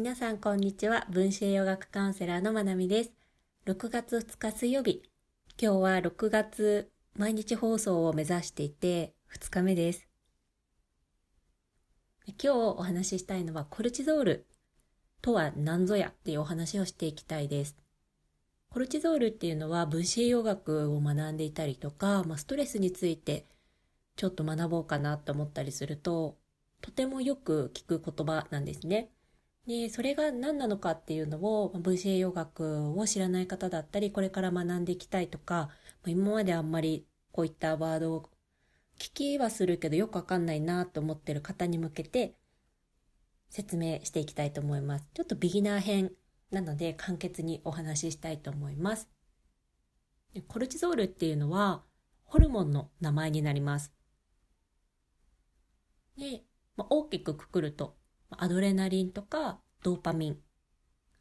皆さんこんにちは。分子栄養学カウンセラーのまなみです。6月2日水曜日。今日は6月毎日放送を目指していて2日目です。今日お話ししたいのはコルチゾール。とは何ぞやっていうお話をしていきたいです。コルチゾールっていうのは分子栄養学を学んでいたりとか、まあ、ストレスについてちょっと学ぼうかなと思ったりするととてもよく聞く言葉なんですね。で、それが何なのかっていうのを、分子栄養学を知らない方だったり、これから学んでいきたいとか、今まであんまりこういったワードを聞きはするけどよくわかんないなと思ってる方に向けて説明していきたいと思います。ちょっとビギナー編なので簡潔にお話ししたいと思います。コルチゾールっていうのはホルモンの名前になります。で、まあ、大きくくくるとアドレナリンとかドーパミン。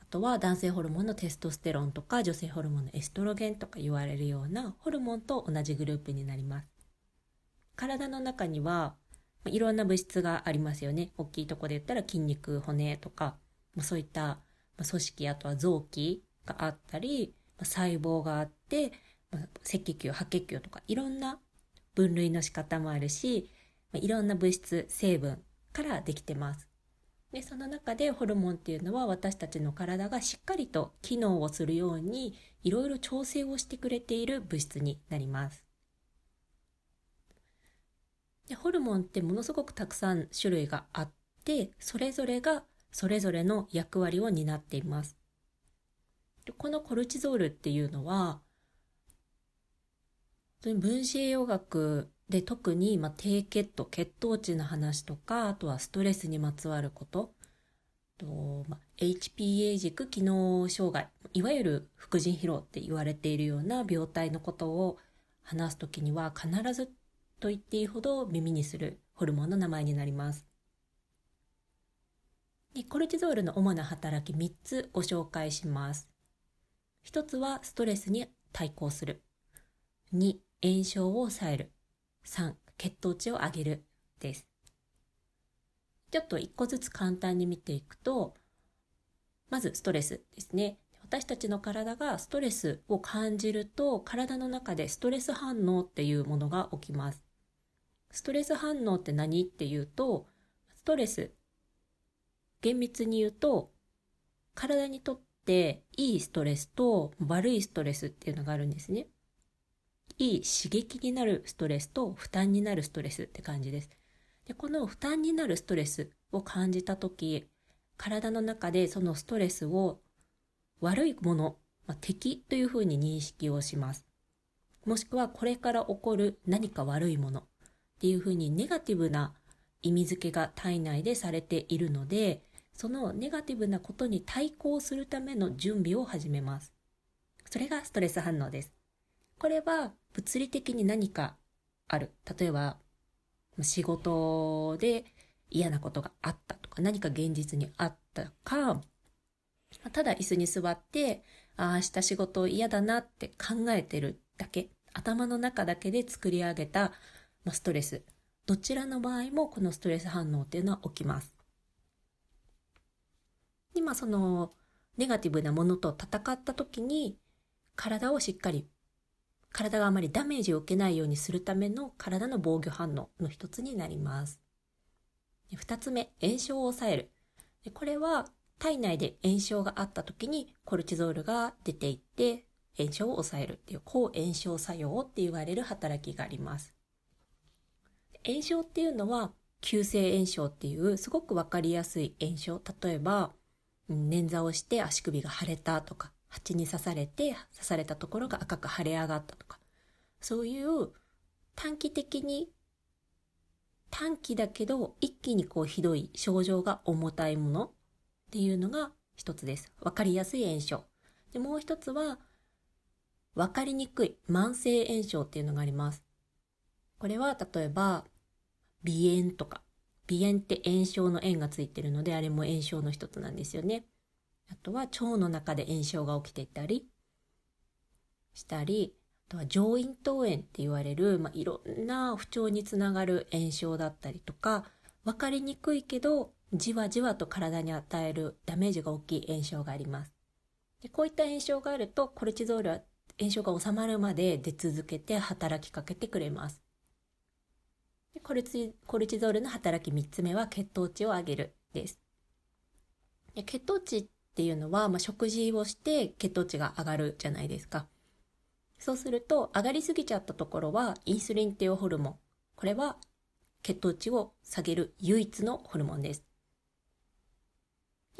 あとは男性ホルモンのテストステロンとか女性ホルモンのエストロゲンとか言われるようなホルモンと同じグループになります。体の中には、いろんな物質がありますよね。大きいとこで言ったら筋肉骨とか、そういった、組織あとは臓器があったり、細胞があって、赤血球白血球とかいろんな分類の仕方もあるし、いろんな物質成分からできてます。でその中でホルモンっていうのは私たちの体がしっかりと機能をするようにいろいろ調整をしてくれている物質になります。でホルモンってものすごくたくさん種類があってそれぞれがそれぞれの役割を担っています。でこのコルチゾールっていうのは分子栄養学で特に、まあ、低血糖血糖値の話とかあとはストレスにまつわることと、まあ、HPA 軸機能障害いわゆる副腎疲労って言われているような病態のことを話す時には必ずと言っていいほど耳にするホルモンの名前になります。でコルチゾールの主な働き3つご紹介します。1つはストレスに対抗する。2、炎症を抑える。3、血糖値を上げるです。ちょっと一個ずつ簡単に見ていくと、まずストレスですね。私たちの体がストレスを感じると、体の中でストレス反応っていうものが起きます。ストレス反応って何っていうと、ストレス、厳密に言うと、体にとっていいストレスと悪いストレスっていうのがあるんですね。いい刺激になるストレスと負担になるストレスって感じです。でこの負担になるストレスを感じた時体の中でそのストレスを悪いもの、まあ、敵というふうに認識をします。もしくはこれから起こる何か悪いものっていうふうにネガティブな意味付けが体内でされているのでそのネガティブなことに対抗するための準備を始めます。それがストレス反応です。これは物理的に何かある。例えば、仕事で嫌なことがあったとか、何か現実にあったか、ただ椅子に座って、ああ、明日仕事嫌だなって考えてるだけ、頭の中だけで作り上げた、まストレス。どちらの場合もこのストレス反応っていうのは起きます。今そのネガティブなものと戦った時に体をしっかり体があまりダメージを受けないようにするための体の防御反応の一つになります。二つ目、炎症を抑える。これは体内で炎症があった時にコルチゾールが出ていって炎症を抑えるっていう抗炎症作用って言われる働きがあります。炎症っていうのは急性炎症っていうすごくわかりやすい炎症。例えば、捻挫をして足首が腫れたとか、蜂に刺されて刺されたところが赤く腫れ上がったとかそういう短期的に短期だけど一気にこうひどい症状が重たいものっていうのが一つです。わかりやすい炎症。で、もう一つはわかりにくい慢性炎症っていうのがあります。これは例えば鼻炎とか鼻炎って炎症の炎がついてるのであれも炎症の一つなんですよね。あとは腸の中で炎症が起きていたりしたり、あとは上咽頭炎って言われる、まあ、いろんな不調につながる炎症だったりとか、わかりにくいけどじわじわと体に与えるダメージが大きい炎症があります。でこういった炎症があるとコルチゾールは炎症が収まるまで出続けて働きかけてくれます。でコルチコルチゾールの働き3つ目は血糖値を上げるです。で血糖値っていうのは、まあ、食事をして血糖値が上がるじゃないですか。そうすると上がりすぎちゃったところはインスリンっていうホルモン。これは血糖値を下げる唯一のホルモンです。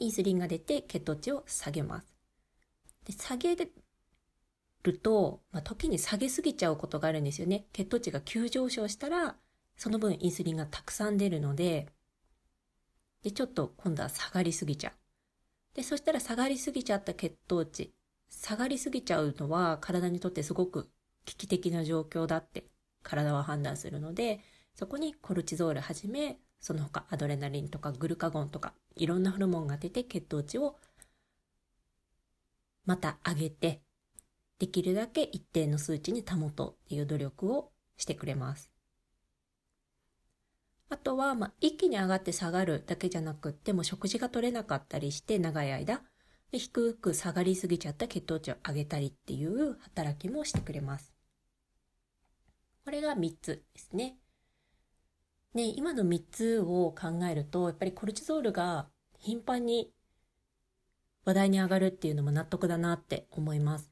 インスリンが出て血糖値を下げます。で下げると、まあ、時に下げすぎちゃうことがあるんですよね。血糖値が急上昇したら、その分インスリンがたくさん出るので、で、ちょっと今度は下がりすぎちゃう。で、そしたら下がりすぎちゃった血糖値。下がりすぎちゃうのは体にとってすごく危機的な状況だって体は判断するので、そこにコルチゾールはじめ、その他アドレナリンとかグルカゴンとかいろんなホルモンが出て血糖値をまた上げて、できるだけ一定の数値に保とうっていう努力をしてくれます。あとは、まあ、一気に上がって下がるだけじゃなくって、も食事が取れなかったりして長い間、低く下がりすぎちゃった血糖値を上げたりっていう働きもしてくれます。これが3つですね。ね、今の3つを考えると、やっぱりコルチゾールが頻繁に話題に上がるっていうのも納得だなって思います。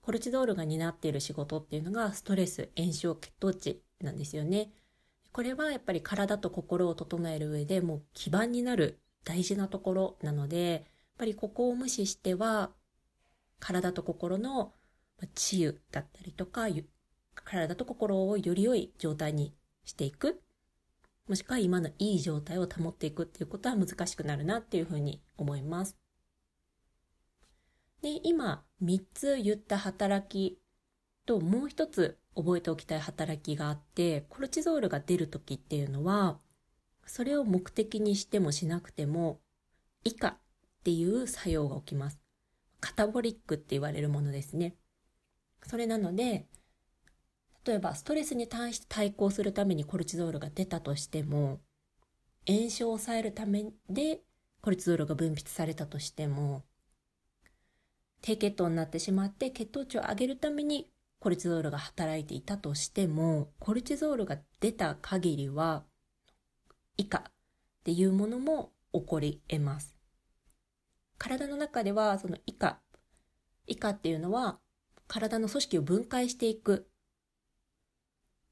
コルチゾールが担っている仕事っていうのがストレス、炎症、血糖値なんですよね。これはやっぱり体と心を整える上でもう基盤になる大事なところなので、やっぱりここを無視しては体と心の治癒だったりとか、体と心をより良い状態にしていくもしくは今のいい状態を保っていくっていうことは難しくなるなっていうふうに思います。で、今3つ言った働きともう一つ覚えておきたい働きがあって、コルチゾールが出る時っていうのは、それを目的にしてもしなくても、以下っていう作用が起きます。カタボリックって言われるものですね。それなので、例えばストレスに対して対抗するためにコルチゾールが出たとしても炎症を抑えるためでコルチゾールが分泌されたとしても低血糖になってしまって血糖値を上げるためにコルチゾールが働いていたとしてもコルチゾールが出た限りは以下っていうものも起こり得ます。体の中ではその以下以下っていうのは体の組織を分解していく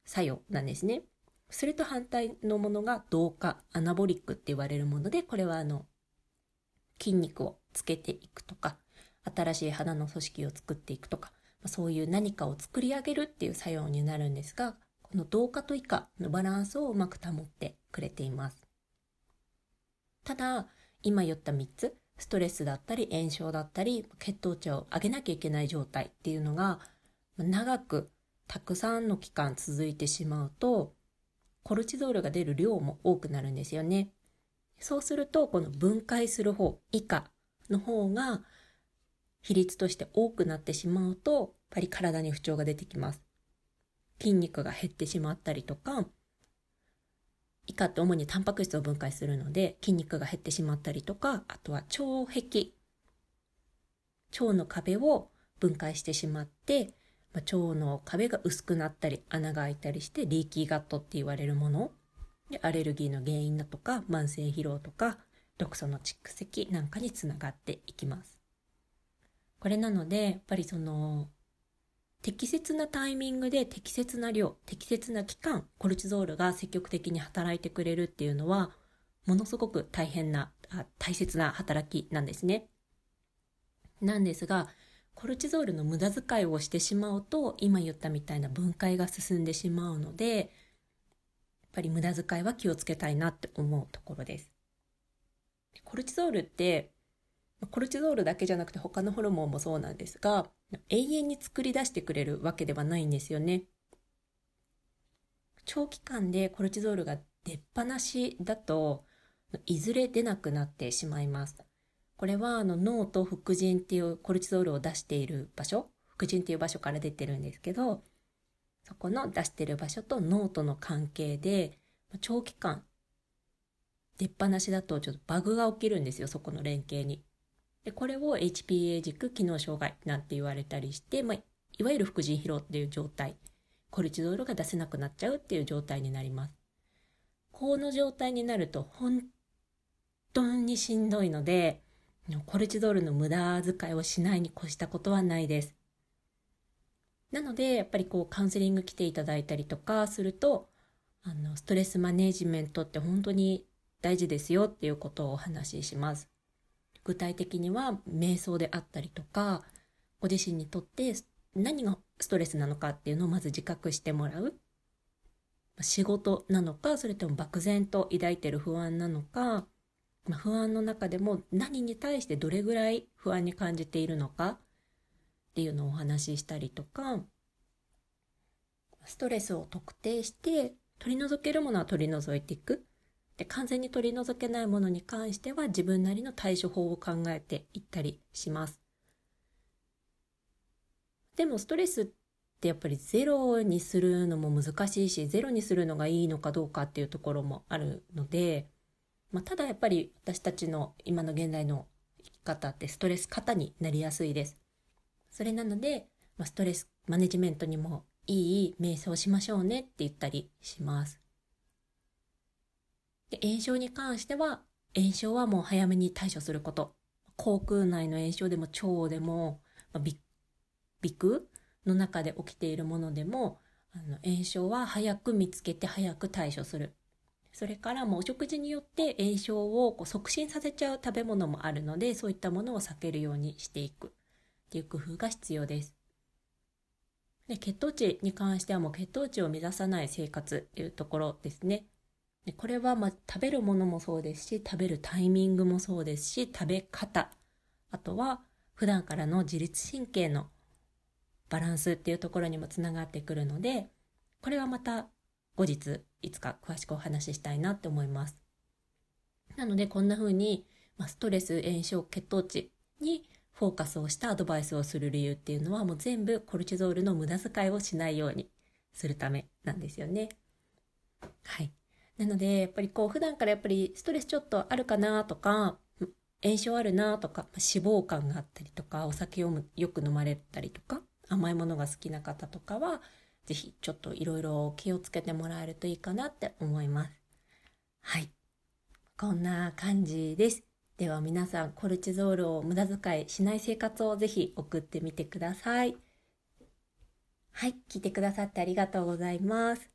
作用なんですね。それと反対のものが同化、アナボリックって言われるもので、これはあの、筋肉をつけていくとか、新しい肌の組織を作っていくとか、そういう何かを作り上げるっていう作用になるんですが、この同化と以下のバランスをうまく保ってくれています。ただ、今言った3つ、ストレスだったり炎症だったり血糖値を上げなきゃいけない状態っていうのが長くたくさんの期間続いてしまうと、コルチゾールが出る量も多くなるんですよね。そうすると、この分解する方、以下の方が比率として多くなってしまうと、やっぱり体に不調が出てきます。筋肉が減ってしまったりとか、以下って主にタンパク質を分解するので筋肉が減ってしまったりとか、あとは腸壁。腸の壁を分解してしまって、まあ、腸の壁が薄くなったり穴が開いたりしてリーキーガットって言われるものでアレルギーの原因だとか慢性疲労とか毒素の蓄積なんかにつながっていきます。これなのでやっぱりその適切なタイミングで適切な量適切な期間コルチゾールが積極的に働いてくれるっていうのはものすごく大変なあ大切な働きなんですね。なんですがコルチゾールの無駄遣いをしてしまうと今言ったみたいな分解が進んでしまうのでやっぱり無駄遣いは気をつけたいなって思うところです。コルチゾールってコルチゾールだけじゃなくて他のホルモンもそうなんですが永遠に作り出してくれるわけではないんですよね。長期間でコルチゾールが出っ放しだといずれ出なくなってしまいます。これはあの脳と副腎っていうコルチゾールを出している場所副腎っていう場所から出てるんですけどそこの出してる場所と脳との関係で長期間出っ放しだとちょっとバグが起きるんですよ、そこの連携に。で、これを HPA 軸機能障害なんて言われたりして、まあ、いわゆる副腎疲労っていう状態、コルチゾールが出せなくなっちゃうっていう状態になります。この状態になると本当にしんどいので、コルチゾールの無駄遣いをしないに越したことはないです。なので、やっぱりこうカウンセリング来ていただいたりとかすると、あの、ストレスマネジメントって本当に大事ですよっていうことをお話しします。具体的には瞑想であったりとか、ご自身にとって何がストレスなのかっていうのをまず自覚してもらう。仕事なのか、それとも漠然と抱いてる不安なのか、ま、不安の中でも何に対してどれぐらい不安に感じているのかっていうのをお話ししたりとか、ストレスを特定して取り除けるものは取り除いていく。で、完全に取り除けないものに関しては自分なりの対処法を考えていったりします。でもストレスってやっぱりゼロにするのも難しいし、ゼロにするのがいいのかどうかっていうところもあるので、まあ、ただやっぱり私たちの今の現代の生き方ってストレス型になりやすいです。それなので、まあ、ストレスマネジメントにもいい瞑想しましょうねって言ったりします。で炎症に関しては、炎症はもう早めに対処すること。口腔内の炎症でも腸でも、まあ、鼻腔の中で起きているものでも、あの炎症は早く見つけて早く対処する。それからもうお食事によって炎症をこう促進させちゃう食べ物もあるので、そういったものを避けるようにしていくっていう工夫が必要です。で血糖値に関してはもう血糖値を目指さない生活っていうところですね。でこれはま食べるものもそうですし、食べるタイミングもそうですし、食べ方、あとは普段からの自律神経のバランスっていうところにもつながってくるので、これはまた後日いつか詳しくお話ししたいなって思います。なのでこんな風に、ま、ストレス、炎症、血糖値にフォーカスをしたアドバイスをする理由っていうのはもう全部コルチゾールの無駄遣いをしないようにするためなんですよね。はい。なので、やっぱりこう普段からやっぱりストレスちょっとあるかなとか、炎症あるなとか、脂肪肝があったりとか、お酒をよく飲まれたりとか、甘いものが好きな方とかは、ぜひちょっといろいろ気をつけてもらえるといいかなって思います。はい。こんな感じです。では皆さん、コルチゾールを無駄遣いしない生活をぜひ送ってみてください。はい。聞いてくださってありがとうございます。